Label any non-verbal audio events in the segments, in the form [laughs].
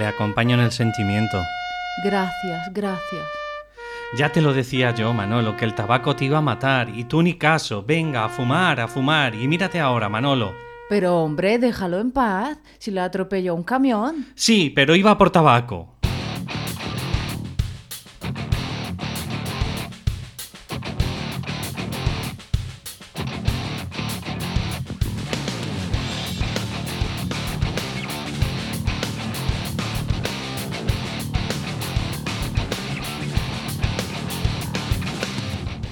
Le acompaño en el sentimiento. Gracias, gracias. Ya te lo decía yo, Manolo, que el tabaco te iba a matar y tú ni caso. Venga, a fumar, a fumar. Y mírate ahora, Manolo. Pero hombre, déjalo en paz, si le atropelló un camión. Sí, pero iba por tabaco.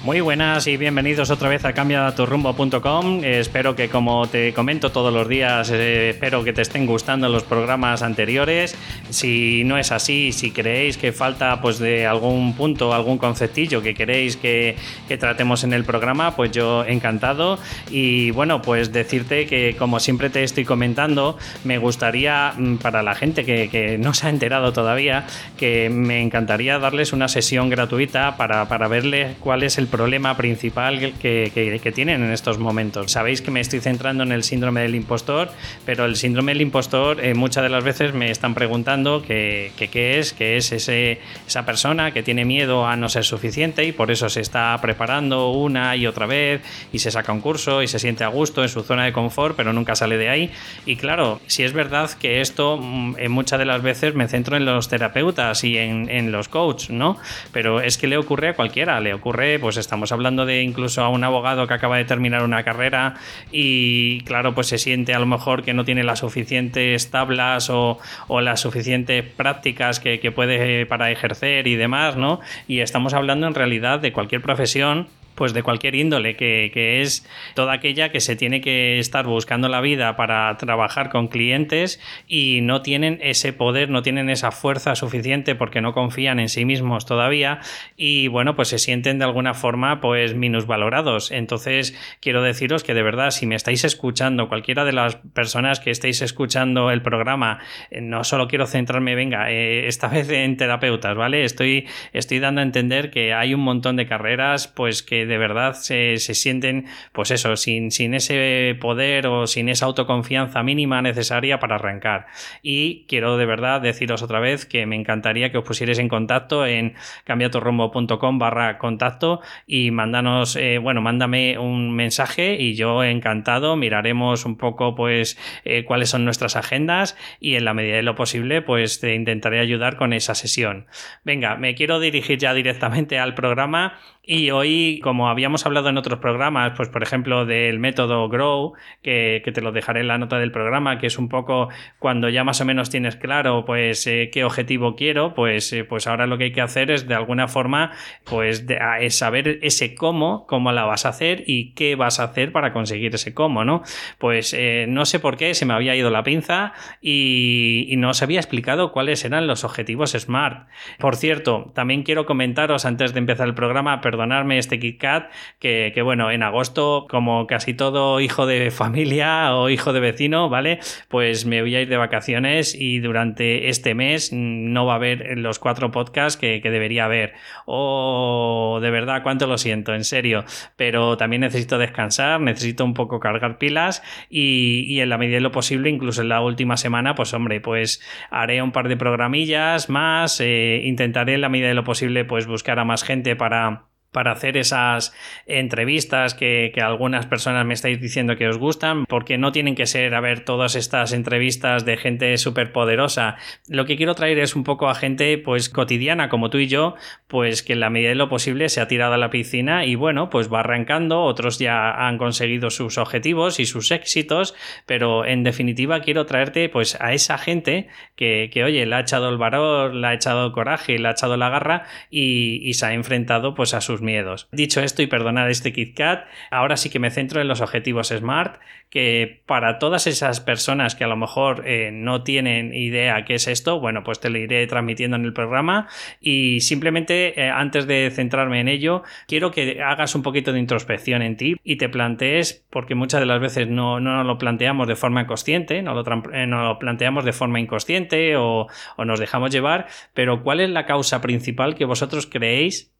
Muy buenas y bienvenidos otra vez a cambiaturrumbo.com. Eh, espero que como te comento todos los días, eh, espero que te estén gustando los programas anteriores. Si no es así, si creéis que falta pues de algún punto, algún conceptillo que queréis que, tratemos en el programa, pues yo encantado. Y bueno, pues decirte que como siempre te estoy comentando, me gustaría mm, para la gente que, no se ha enterado todavía, que me encantaría darles una sesión gratuita para, para verle cuál es el problema problema principal que, tienen en estos momentos. Sabéis que me estoy centrando en el síndrome del impostor, pero el síndrome del impostor eh, muchas de las veces me están preguntando qué es, qué es ese, esa persona que tiene miedo a no ser suficiente y por eso se está preparando una y otra vez y se saca un curso y se siente a gusto en su zona de confort, pero nunca sale de ahí. Y claro, si es verdad que esto mm, en muchas de las veces me centro en los terapeutas y en, en los coaches, ¿no? Pero es que le ocurre a cualquiera, le ocurre pues Estamos hablando de incluso a un abogado que acaba de terminar una carrera y claro, pues se siente a lo mejor que no tiene las suficientes tablas o, las suficientes prácticas que, que puede para ejercer y demás, ¿no? Y estamos hablando en realidad de cualquier profesión pues de cualquier índole, que, es toda aquella que se tiene que estar buscando la vida para trabajar con clientes y no tienen ese poder, no tienen esa fuerza suficiente porque no confían en sí mismos todavía y bueno, pues se sienten de alguna forma pues minusvalorados. Entonces, quiero deciros que de verdad, si me estáis escuchando, cualquiera de las personas que estéis escuchando el programa, eh, no solo quiero centrarme, venga, eh, esta vez en terapeutas, ¿vale? Estoy, estoy dando a entender que hay un montón de carreras pues que de verdad se, sienten, pues eso, sin, sin ese poder o sin esa autoconfianza mínima necesaria para arrancar. Y quiero de verdad deciros otra vez que me encantaría que os pusierais en contacto en cambiatorrumbo.com barra contacto y mándanos, eh, bueno, mándame un mensaje y yo encantado miraremos un poco pues eh, cuáles son nuestras agendas y en la medida de lo posible pues te intentaré ayudar con esa sesión. Venga, me quiero dirigir ya directamente al programa y hoy, como habíamos hablado en otros programas, pues por ejemplo del método Grow, que, te lo dejaré en la nota del programa, que es un poco cuando ya más o menos tienes claro pues eh, qué objetivo quiero, pues, eh, pues ahora lo que hay que hacer es de alguna forma pues es saber ese cómo, cómo la vas a hacer y qué vas a hacer para conseguir ese cómo, ¿no? Pues eh, no sé por qué se me había ido la pinza y, y no os había explicado cuáles eran los objetivos SMART. Por cierto, también quiero comentaros antes de empezar el programa, perdón, perdonarme este KitKat, que, que bueno, en agosto, como casi todo hijo de familia o hijo de vecino, ¿vale? Pues me voy a ir de vacaciones y durante este mes no va a haber los cuatro podcasts que, debería haber. Oh, de verdad, cuánto lo siento, en serio. Pero también necesito descansar, necesito un poco cargar pilas y, en la medida de lo posible, incluso en la última semana, pues hombre, pues haré un par de programillas más, eh, intentaré en la medida de lo posible, pues buscar a más gente para para hacer esas entrevistas que, algunas personas me estáis diciendo que os gustan, porque no tienen que ser, a ver, todas estas entrevistas de gente súper poderosa. Lo que quiero traer es un poco a gente, pues, cotidiana, como tú y yo, pues que en la medida de lo posible se ha tirado a la piscina y bueno, pues va arrancando, otros ya han conseguido sus objetivos y sus éxitos, pero en definitiva quiero traerte, pues, a esa gente que, que oye, le ha echado el valor, le ha echado el coraje, le ha echado la garra y, y se ha enfrentado, pues, a sus miedos. Dicho esto y perdonad este KitKat, ahora sí que me centro en los objetivos SMART, que para todas esas personas que a lo mejor eh, no tienen idea qué es esto, bueno, pues te lo iré transmitiendo en el programa y simplemente eh, antes de centrarme en ello, quiero que hagas un poquito de introspección en ti y te plantees, porque muchas de las veces no, no lo planteamos de forma consciente, no lo, eh, planteamos de forma inconsciente o nos dejamos llevar, pero ¿cuál es la causa principal que vosotros creéis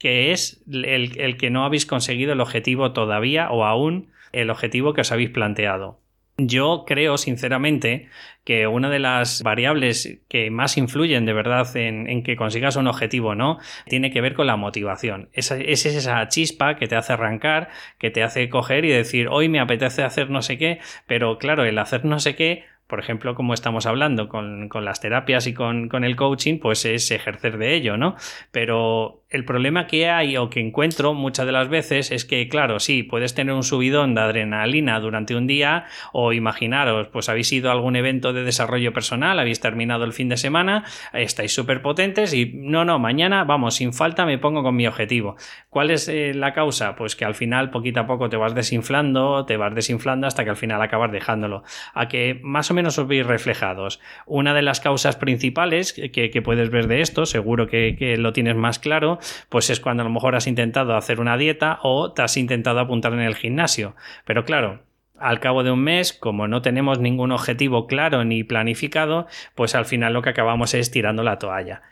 que es el, que no habéis conseguido el objetivo todavía o aún el objetivo que os habéis planteado. Yo creo, sinceramente, que una de las variables que más influyen de verdad en, que consigas un objetivo no tiene que ver con la motivación. es esa chispa que te hace arrancar, que te hace coger y decir, hoy me apetece hacer no sé qué, pero claro, el hacer no sé qué por ejemplo, como estamos hablando con, las terapias y con, con, el coaching, pues es ejercer de ello, ¿no? Pero el problema que hay o que encuentro muchas de las veces es que, claro, sí, puedes tener un subidón de adrenalina durante un día o imaginaros, pues habéis ido a algún evento de desarrollo personal, habéis terminado el fin de semana, estáis súper potentes y no, no, mañana, vamos, sin falta me pongo con mi objetivo. ¿Cuál es eh, la causa? Pues que al final, poquito a poco, te vas desinflando, te vas desinflando hasta que al final acabas dejándolo. A que más o menos os veis reflejados. Una de las causas principales que, puedes ver de esto, seguro que lo tienes más claro, pues es cuando a lo mejor has intentado hacer una dieta o te has intentado apuntar en el gimnasio. Pero claro, al cabo de un mes, como no tenemos ningún objetivo claro ni planificado, pues al final lo que acabamos es tirando la toalla.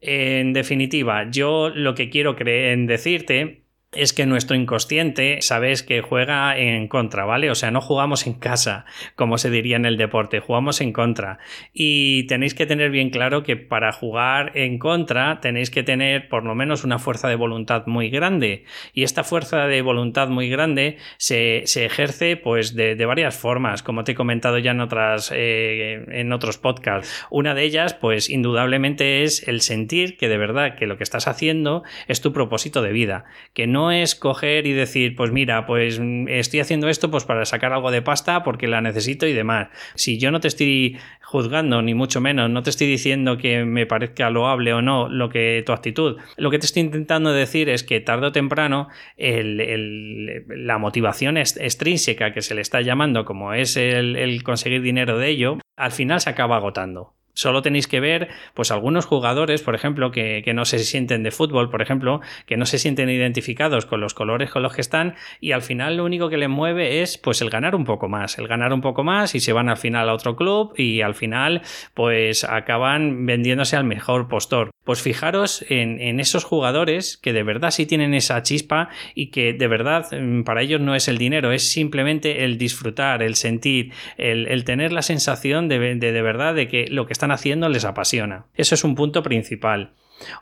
En definitiva, yo lo que quiero decirte es que nuestro inconsciente, sabes que juega en contra, ¿vale? O sea, no jugamos en casa, como se diría en el deporte, jugamos en contra. Y tenéis que tener bien claro que para jugar en contra tenéis que tener por lo menos una fuerza de voluntad muy grande. Y esta fuerza de voluntad muy grande se, ejerce pues de, varias formas, como te he comentado ya en, otras, eh, en otros podcasts. Una de ellas, pues indudablemente es el sentir que de verdad que lo que estás haciendo es tu propósito de vida, que no es coger y decir, pues mira, pues mm, estoy haciendo esto pues para sacar algo de pasta porque la necesito y demás. Si yo no te estoy juzgando, ni mucho menos, no te estoy diciendo que me parezca loable o no lo que tu actitud. Lo que te estoy intentando decir es que tarde o temprano la motivación extrínseca que se le está llamando, como es el conseguir dinero de ello, al final se acaba agotando. Solo tenéis que ver, pues algunos jugadores, por ejemplo, que, no se sienten de fútbol, por ejemplo, que no se sienten identificados con los colores con los que están y al final lo único que les mueve es pues el ganar un poco más, el ganar un poco más y se van al final a otro club y al final pues acaban vendiéndose al mejor postor. Pues fijaros en, esos jugadores que de verdad sí tienen esa chispa y que de verdad mm, para ellos no es el dinero, es simplemente el disfrutar, el sentir, el, tener la sensación de, de, de verdad de que lo que están haciendo les apasiona. Eso es un punto principal.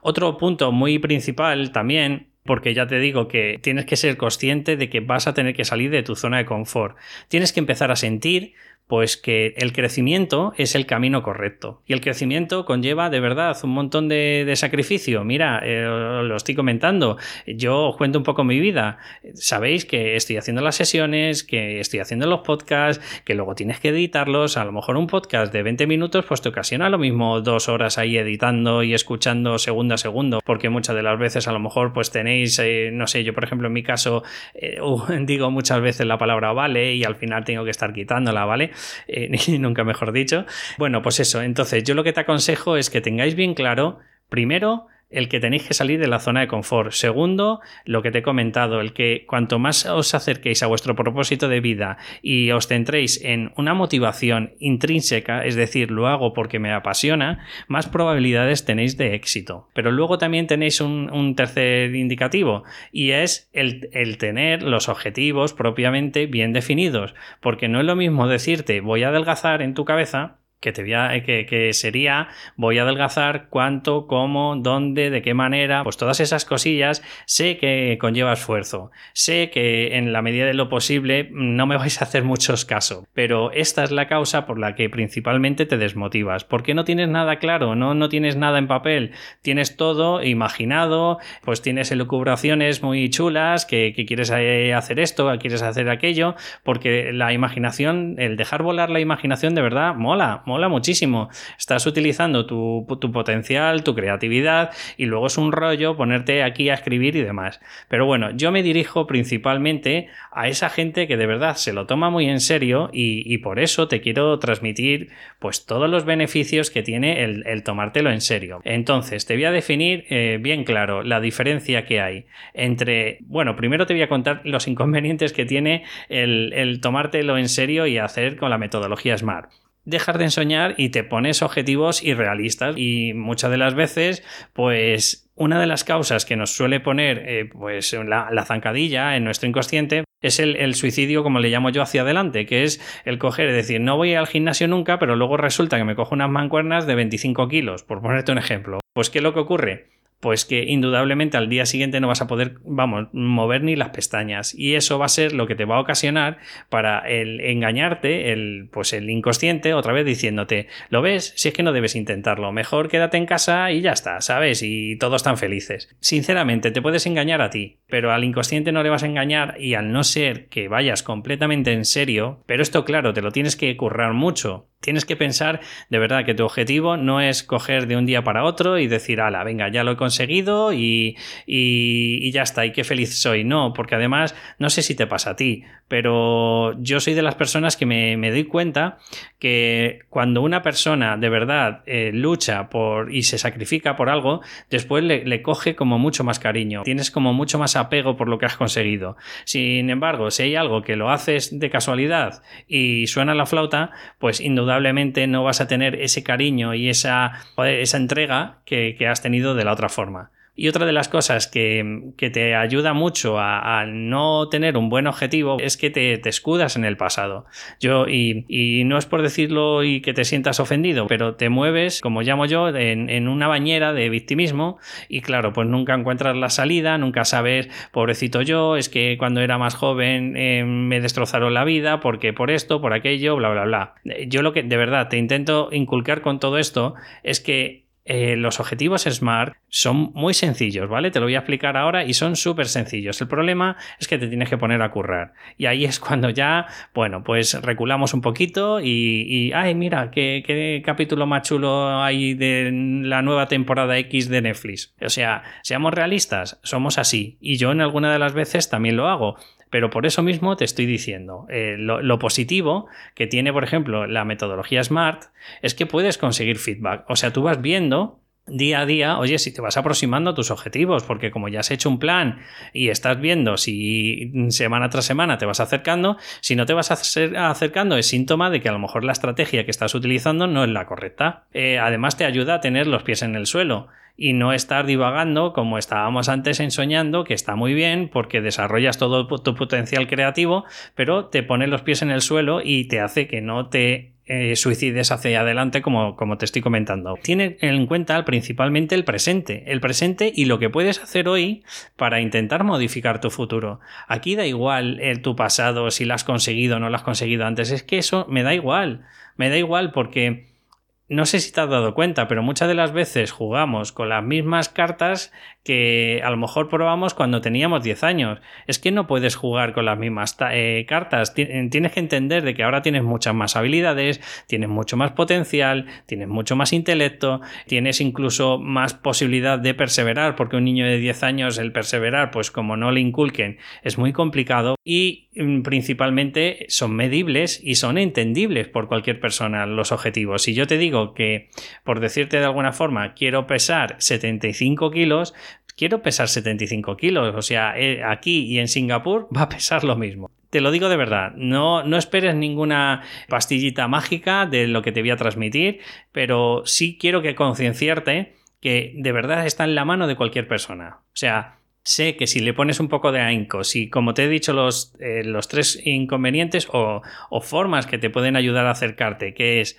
Otro punto muy principal también porque ya te digo que tienes que ser consciente de que vas a tener que salir de tu zona de confort. Tienes que empezar a sentir pues que el crecimiento es el camino correcto. Y el crecimiento conlleva de verdad un montón de, sacrificio. Mira, eh, lo estoy comentando. Yo os cuento un poco mi vida. Sabéis que estoy haciendo las sesiones, que estoy haciendo los podcasts, que luego tienes que editarlos. A lo mejor un podcast de 20 minutos, pues te ocasiona lo mismo dos horas ahí editando y escuchando segundo a segundo. Porque muchas de las veces a lo mejor pues tenéis, eh, no sé, yo por ejemplo en mi caso eh, [laughs] digo muchas veces la palabra vale y al final tengo que estar quitándola, ¿vale? Eh, [laughs] nunca mejor dicho. Bueno, pues eso, entonces yo lo que te aconsejo es que tengáis bien claro, primero, el que tenéis que salir de la zona de confort. Segundo, lo que te he comentado, el que cuanto más os acerquéis a vuestro propósito de vida y os centréis en una motivación intrínseca, es decir, lo hago porque me apasiona, más probabilidades tenéis de éxito. Pero luego también tenéis un, tercer indicativo y es el, el tener los objetivos propiamente bien definidos, porque no es lo mismo decirte voy a adelgazar en tu cabeza que, te voy a, que, que, sería voy a adelgazar, cuánto, cómo, dónde, de qué manera, pues todas esas cosillas sé que conlleva esfuerzo, sé que en la medida de lo posible no me vais a hacer muchos casos, pero esta es la causa por la que principalmente te desmotivas, porque no tienes nada claro, no, no tienes nada en papel, tienes todo imaginado, pues tienes elucubraciones muy chulas, que, que quieres eh, hacer esto, quieres hacer aquello, porque la imaginación, el dejar volar la imaginación de verdad mola, mola mola muchísimo. Estás utilizando tu, potencial, tu creatividad y luego es un rollo ponerte aquí a escribir y demás. Pero bueno, yo me dirijo principalmente a esa gente que de verdad se lo toma muy en serio y, por eso te quiero transmitir pues todos los beneficios que tiene el, tomártelo en serio. Entonces, te voy a definir eh, bien claro la diferencia que hay entre, bueno, primero te voy a contar los inconvenientes que tiene el, el tomártelo en serio y hacer con la metodología SMART dejar de ensoñar y te pones objetivos irrealistas y muchas de las veces pues una de las causas que nos suele poner eh, pues la, zancadilla en nuestro inconsciente Es el, el, suicidio, como le llamo yo, hacia adelante, que es el coger, es decir, no voy al gimnasio nunca, pero luego resulta que me cojo unas mancuernas de 25 kilos, por ponerte un ejemplo. Pues, ¿qué es lo que ocurre? Pues que indudablemente al día siguiente no vas a poder, vamos, mover ni las pestañas. Y eso va a ser lo que te va a ocasionar para el engañarte, el, pues el inconsciente, otra vez diciéndote, ¿lo ves? Si es que no debes intentarlo, mejor quédate en casa y ya está, ¿sabes? Y todos están felices. Sinceramente, te puedes engañar a ti, pero al inconsciente no le vas a engañar y al no ser que vayas completamente en serio, pero esto claro, te lo tienes que currar mucho, Tienes que pensar de verdad que tu objetivo no es coger de un día para otro y decir, ala, venga, ya lo he conseguido y, y, ya está, y qué feliz soy. No, porque además, no sé si te pasa a ti, pero yo soy de las personas que me, doy cuenta que cuando una persona de verdad eh, lucha por y se sacrifica por algo, después le, le coge como mucho más cariño. Tienes como mucho más apego por lo que has conseguido. Sin embargo, si hay algo que lo haces de casualidad y suena la flauta, pues indudablemente no vas a tener ese cariño y esa, esa entrega que, que has tenido de la otra forma. Y otra de las cosas que, te ayuda mucho a, no tener un buen objetivo es que te, escudas en el pasado. Yo, y, no es por decirlo y que te sientas ofendido, pero te mueves, como llamo yo, en, una bañera de victimismo y claro, pues nunca encuentras la salida, nunca sabes, pobrecito yo, es que cuando era más joven eh, me destrozaron la vida porque por esto, por aquello, bla, bla, bla. Yo lo que de verdad te intento inculcar con todo esto es que eh, los objetivos SMART son muy sencillos, ¿vale? Te lo voy a explicar ahora y son súper sencillos. El problema es que te tienes que poner a currar. Y ahí es cuando ya, bueno, pues reculamos un poquito y, ay, mira, qué, qué, capítulo más chulo hay de la nueva temporada X de Netflix. O sea, seamos realistas, somos así. Y yo en alguna de las veces también lo hago. Pero por eso mismo te estoy diciendo, eh, lo, positivo que tiene, por ejemplo, la metodología SMART es que puedes conseguir feedback. O sea, tú vas viendo día a día, oye, si te vas aproximando a tus objetivos, porque como ya has hecho un plan y estás viendo si semana tras semana te vas acercando, si no te vas acercando es síntoma de que a lo mejor la estrategia que estás utilizando no es la correcta. Eh, además te ayuda a tener los pies en el suelo y no estar divagando como estábamos antes ensoñando, que está muy bien porque desarrollas todo tu potencial creativo, pero te pone los pies en el suelo y te hace que no te eh, suicides hacia adelante como, como te estoy comentando. Tiene en cuenta principalmente el presente, el presente y lo que puedes hacer hoy para intentar modificar tu futuro. Aquí da igual el, tu pasado, si lo has conseguido o no lo has conseguido antes, es que eso me da igual, me da igual porque no sé si te has dado cuenta, pero muchas de las veces jugamos con las mismas cartas que a lo mejor probamos cuando teníamos 10 años. Es que no puedes jugar con las mismas eh, cartas. Tienes que entender de que ahora tienes muchas más habilidades, tienes mucho más potencial, tienes mucho más intelecto, tienes incluso más posibilidad de perseverar, porque un niño de 10 años el perseverar, pues como no le inculquen, es muy complicado y mm, principalmente son medibles y son entendibles por cualquier persona los objetivos. Si yo te digo que, por decirte de alguna forma, quiero pesar 75 kilos, quiero pesar 75 kilos. O sea, eh, aquí y en Singapur [laughs] va a pesar lo mismo. Te lo digo de verdad, no, no esperes ninguna pastillita mágica de lo que te voy a transmitir, pero sí quiero que concienciarte que de verdad está en la mano de cualquier persona. O sea, sé que si le pones un poco de ahínco, si como te he dicho los, eh, los tres inconvenientes o, o formas que te pueden ayudar a acercarte, que es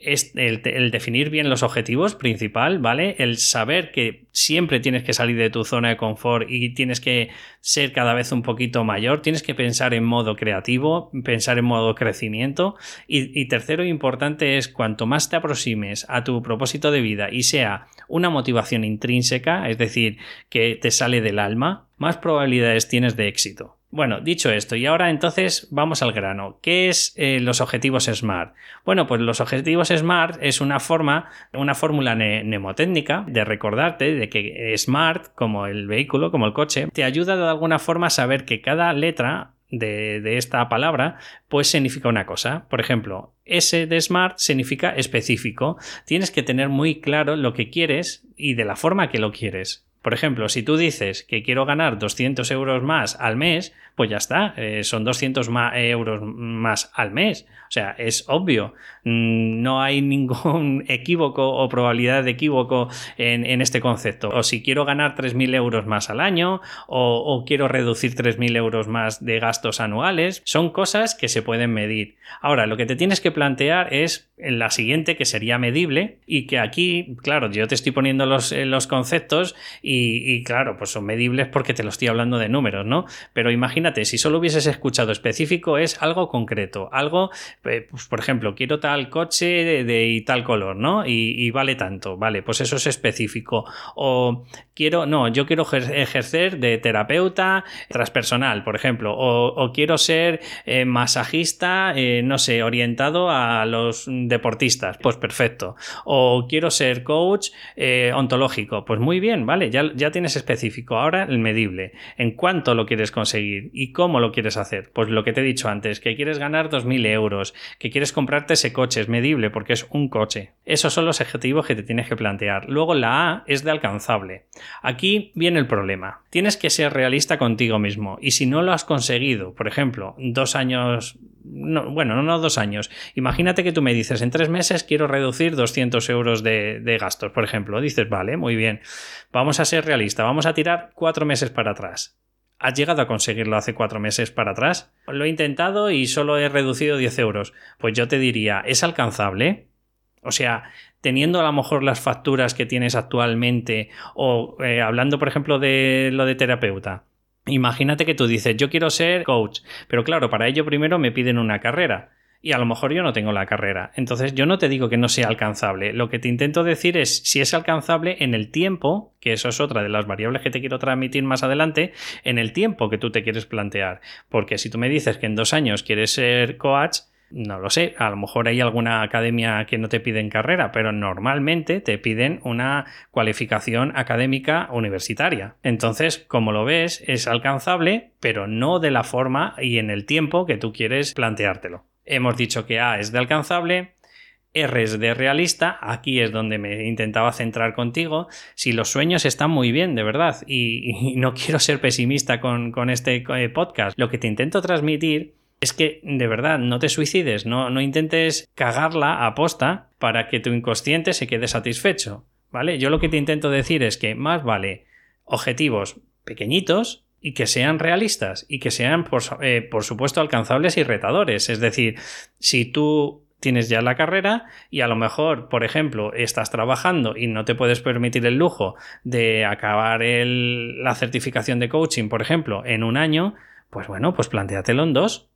es el, definir bien los objetivos principal, ¿vale? El saber que siempre tienes que salir de tu zona de confort y tienes que ser cada vez un poquito mayor, tienes que pensar en modo creativo, pensar en modo crecimiento y, y tercero importante es cuanto más te aproximes a tu propósito de vida y sea una motivación intrínseca, es decir, que te sale del alma, más probabilidades tienes de éxito. Bueno, dicho esto, y ahora entonces vamos al grano. ¿Qué es eh, los objetivos SMART? Bueno, pues los objetivos SMART es una forma, una fórmula mnemotécnica de recordarte de que SMART, como el vehículo, como el coche, te ayuda de alguna forma a saber que cada letra de, de, esta palabra, pues significa una cosa. Por ejemplo, S de Smart significa específico. Tienes que tener muy claro lo que quieres y de la forma que lo quieres. Por ejemplo, si tú dices que quiero ganar 200 euros más al mes, pues ya está, eh, son 200 euros más al mes. O sea, es obvio, mm, no hay [laughs] ningún equívoco o probabilidad de equívoco en, este concepto. O si quiero ganar 3.000 euros más al año o, o quiero reducir 3.000 euros más de gastos anuales, son cosas que se pueden medir. Ahora, lo que te tienes que plantear es la siguiente, que sería medible y que aquí, claro, yo te estoy poniendo los, eh, los conceptos y, claro, pues son medibles porque te lo estoy hablando de números, ¿no? Pero imagínate, si solo hubieses escuchado específico, es algo concreto, algo, eh, pues por ejemplo, quiero tal coche de, tal color, ¿no? Y, vale tanto, vale, pues eso es específico. O quiero, no, yo quiero ejercer de terapeuta transpersonal, por ejemplo, o, quiero ser eh, masajista, no sé, orientado a los deportistas, pues perfecto. O quiero ser coach ontológico, pues muy bien, ¿vale? Ya, ya tienes específico. Ahora el medible. ¿En cuánto lo quieres conseguir? ¿Y cómo lo quieres hacer? Pues lo que te he dicho antes, que quieres ganar 2.000 euros, que quieres comprarte ese coche, es medible porque es un coche. Esos son los objetivos que te tienes que plantear. Luego la A es de alcanzable. Aquí viene el problema. Tienes que ser realista contigo mismo. Y si no lo has conseguido, por ejemplo, dos años bueno, no dos años. Imagínate que tú me dices, en tres meses quiero reducir 200 euros de, gastos, por ejemplo. Dices, vale, muy bien. Vamos a ser realistas, vamos a tirar cuatro meses para atrás. ¿Has llegado a conseguirlo hace cuatro meses para atrás? Lo he intentado y solo he reducido 10 euros. Pues yo te diría, ¿es alcanzable? O sea, teniendo a lo mejor las facturas que tienes actualmente o eh, hablando, por ejemplo, de lo de terapeuta Imagínate que tú dices, yo quiero ser coach, pero claro, para ello primero me piden una carrera. Y a lo mejor yo no tengo la carrera. Entonces yo no te digo que no sea alcanzable. Lo que te intento decir es si es alcanzable en el tiempo, que eso es otra de las variables que te quiero transmitir más adelante, en el tiempo que tú te quieres plantear. Porque si tú me dices que en dos años quieres ser coach, no lo sé, a lo mejor hay alguna academia que no te piden carrera, pero normalmente te piden una cualificación académica universitaria. Entonces, como lo ves, es alcanzable, pero no de la forma y en el tiempo que tú quieres planteártelo. Hemos dicho que A es de alcanzable, R es de realista, aquí es donde me intentaba centrar contigo. Si los sueños están muy bien, de verdad, y, no quiero ser pesimista con, este eh, podcast, lo que te intento transmitir es que de verdad no te suicides, no, no intentes cagarla a posta para que tu inconsciente se quede satisfecho. ¿Vale? Yo lo que te intento decir es que más vale objetivos pequeñitos y que sean realistas y que sean, por, eh, por supuesto, alcanzables y retadores. Es decir, si tú tienes ya la carrera y a lo mejor, por ejemplo, estás trabajando y no te puedes permitir el lujo de acabar la certificación de coaching, por ejemplo, en un año, pues bueno, pues plantéatelo en dos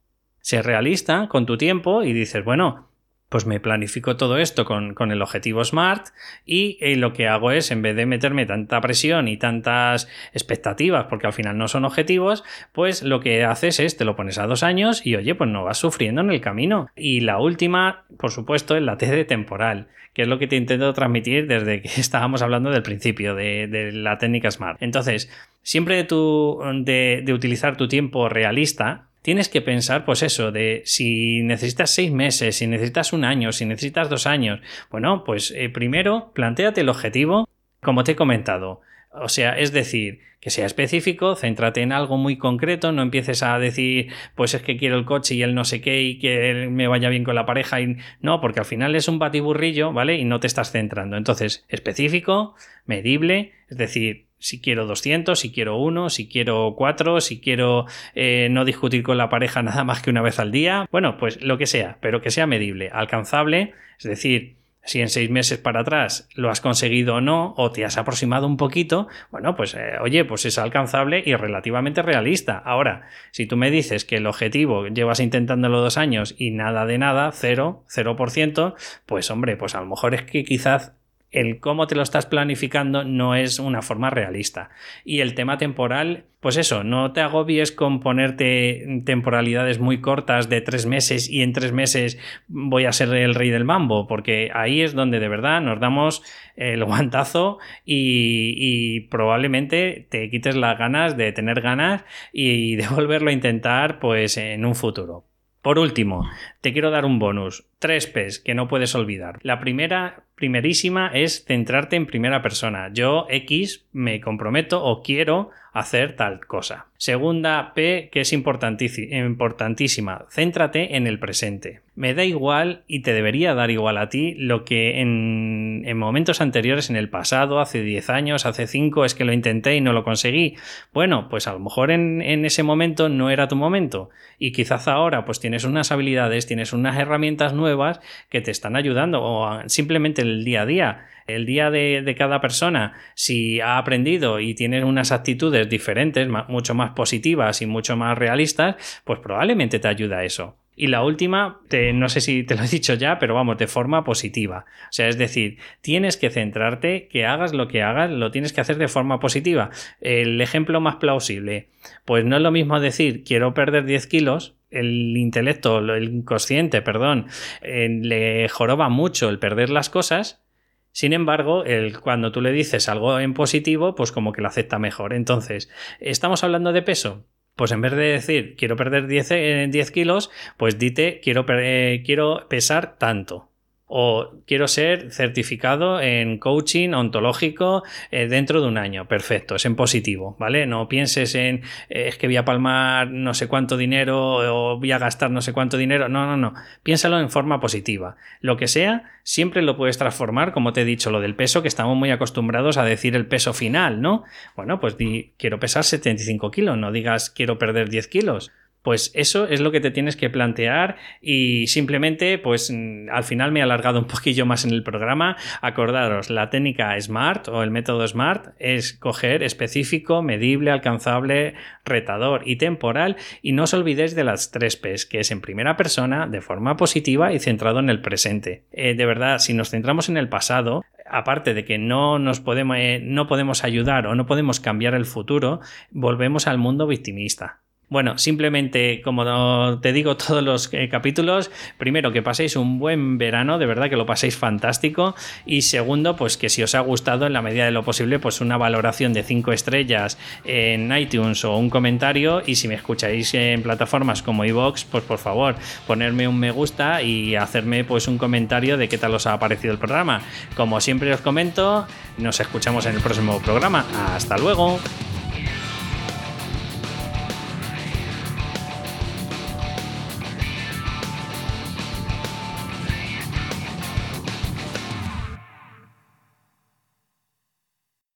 Sé realista con tu tiempo y dices, bueno, pues me planifico todo esto con, el objetivo SMART y eh, lo que hago es, en vez de meterme tanta presión y tantas expectativas, porque al final no son objetivos, pues lo que haces es, te lo pones a dos años y oye, pues no vas sufriendo en el camino. Y la última, por supuesto, es la T de temporal, que es lo que te intento transmitir desde que [laughs] estábamos hablando del principio de, la técnica SMART. Entonces, siempre de, de utilizar tu tiempo realista, tienes que pensar, pues eso, de si necesitas seis meses, si necesitas un año, si necesitas dos años. Bueno, pues eh, primero, planteate el objetivo, como te he comentado. O sea, es decir, que sea específico, céntrate en algo muy concreto, no empieces a decir, pues es que quiero el coche y él no sé qué y que me vaya bien con la pareja y no, porque al final es un batiburrillo, ¿vale? Y no te estás centrando. Entonces, específico, medible, es decir, si quiero 200, si quiero uno, si quiero cuatro, si quiero eh, no discutir con la pareja [laughs] nada más que una vez al día. Bueno, pues lo que sea, pero que sea medible, alcanzable, es decir, si en seis meses para atrás lo has conseguido o no, o te has aproximado un poquito, bueno, pues eh, oye, pues es alcanzable y relativamente realista. Ahora, si tú me dices que el objetivo llevas intentándolo dos años y nada de nada, cero, cero por ciento, pues hombre, pues a lo mejor es que quizás el cómo te lo estás planificando no es una forma realista. Y el tema temporal, pues eso, no te agobies con ponerte temporalidades muy cortas de tres meses y en tres meses voy a ser el rey del mambo, porque ahí es donde de verdad nos damos el guantazo y, probablemente te quites las ganas de tener ganas y de [laughs] volverlo a intentar pues en un futuro. Por último, te quiero dar un bonus Tres P's que no puedes olvidar. La primera, primerísima, es centrarte en primera persona. Yo, X, me comprometo o quiero hacer tal cosa. Segunda P, que es importantísima, céntrate en el presente. Me da igual y te debería dar igual a ti lo que en, momentos anteriores, en el pasado, hace 10 años, hace 5, es que lo intenté y no lo conseguí. Bueno, pues a lo mejor en, en ese momento no era tu momento y quizás ahora pues tienes unas habilidades, tienes unas herramientas nuevas que te están ayudando o simplemente el día a día el día de, cada persona, si ha aprendido y tiene unas actitudes diferentes, mucho más positivas y mucho más realistas, pues probablemente te ayuda eso. Y la última, no sé si te lo he dicho ya, pero vamos, de forma positiva. O sea, es decir, tienes que centrarte, que hagas lo que hagas, lo tienes que hacer de forma positiva. El ejemplo más plausible, pues no es lo mismo decir quiero perder 10 kilos, el intelecto, el inconsciente, perdón, eh, le joroba mucho el perder las cosas sin embargo, el, cuando tú le dices algo en positivo, pues como que lo acepta mejor. Entonces, ¿estamos hablando de peso? Pues en vez de decir quiero perder 10, 10 eh, kilos, pues dite quiero, eh, quiero pesar tanto o quiero ser certificado en coaching ontológico eh, dentro de un año. Perfecto, es en positivo, ¿vale? No pienses en eh, es que voy a palmar no sé cuánto dinero o voy a gastar no sé cuánto dinero. No, no, no. Piénsalo en forma positiva. Lo que sea, siempre lo puedes transformar, como te he dicho, lo del peso, que estamos muy acostumbrados a decir el peso final, ¿no? Bueno, pues quiero pesar 75 kilos, no digas quiero perder 10 kilos. Pues eso es lo que te tienes que plantear y simplemente, pues mm, al final me he alargado un [laughs] poquillo más en el programa. Acordaros, la técnica SMART o el método SMART es coger específico, medible, alcanzable, retador y temporal y no os olvidéis de las tres P's, que es en primera persona, de forma positiva y centrado en el presente. Eh, de verdad, si nos centramos en el pasado, aparte de que no nos eh, no podemos ayudar o no podemos cambiar el futuro, volvemos al mundo victimista. Bueno, simplemente, como te digo [laughs] todos los eh, capítulos, primero que paséis un buen verano, de verdad que lo paséis fantástico. Y segundo, pues que si os ha gustado, en la medida de lo posible, pues una valoración de 5 estrellas en iTunes o un comentario. Y si me escucháis en plataformas como iVoox, pues por favor, ponerme un me gusta y hacerme pues un comentario de qué tal os ha parecido el programa. Como siempre os comento, nos escuchamos en el próximo programa. Hasta luego.